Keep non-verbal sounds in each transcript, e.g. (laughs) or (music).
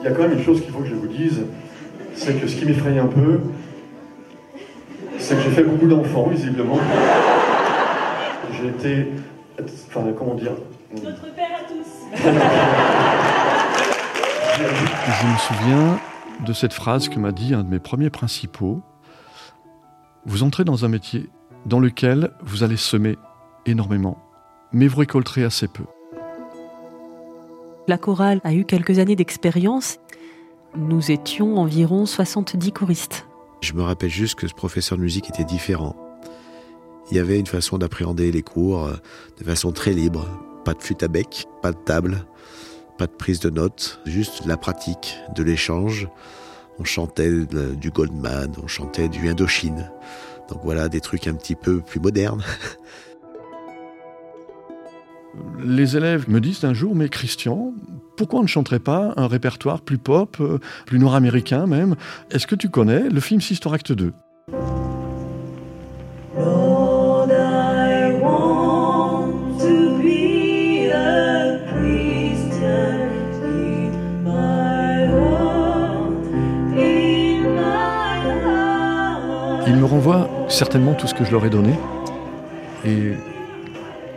il y a quand même une chose qu'il faut que je vous dise, c'est que ce qui m'effraie un peu, c'est que j'ai fait beaucoup d'enfants, visiblement. J'ai été. Enfin, comment dire? Notre père à tous. Je me souviens de cette phrase que m'a dit un de mes premiers principaux. Vous entrez dans un métier dans lequel vous allez semer énormément, mais vous récolterez assez peu. La chorale a eu quelques années d'expérience. Nous étions environ 70 choristes. Je me rappelle juste que ce professeur de musique était différent. Il y avait une façon d'appréhender les cours euh, de façon très libre. Pas de flûte à bec, pas de table, pas de prise de notes, juste la pratique, de l'échange. On chantait du Goldman, on chantait du Indochine. Donc voilà, des trucs un petit peu plus modernes. (laughs) Les élèves me disent un jour, mais Christian, pourquoi on ne chanterait pas un répertoire plus pop, euh, plus nord-américain même? Est-ce que tu connais le film Sister Act 2 Il me renvoie certainement tout ce que je leur ai donné. Et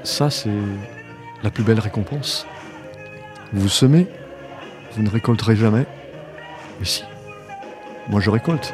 ça, c'est la plus belle récompense. Vous semez, vous ne récolterez jamais. Mais si, moi je récolte.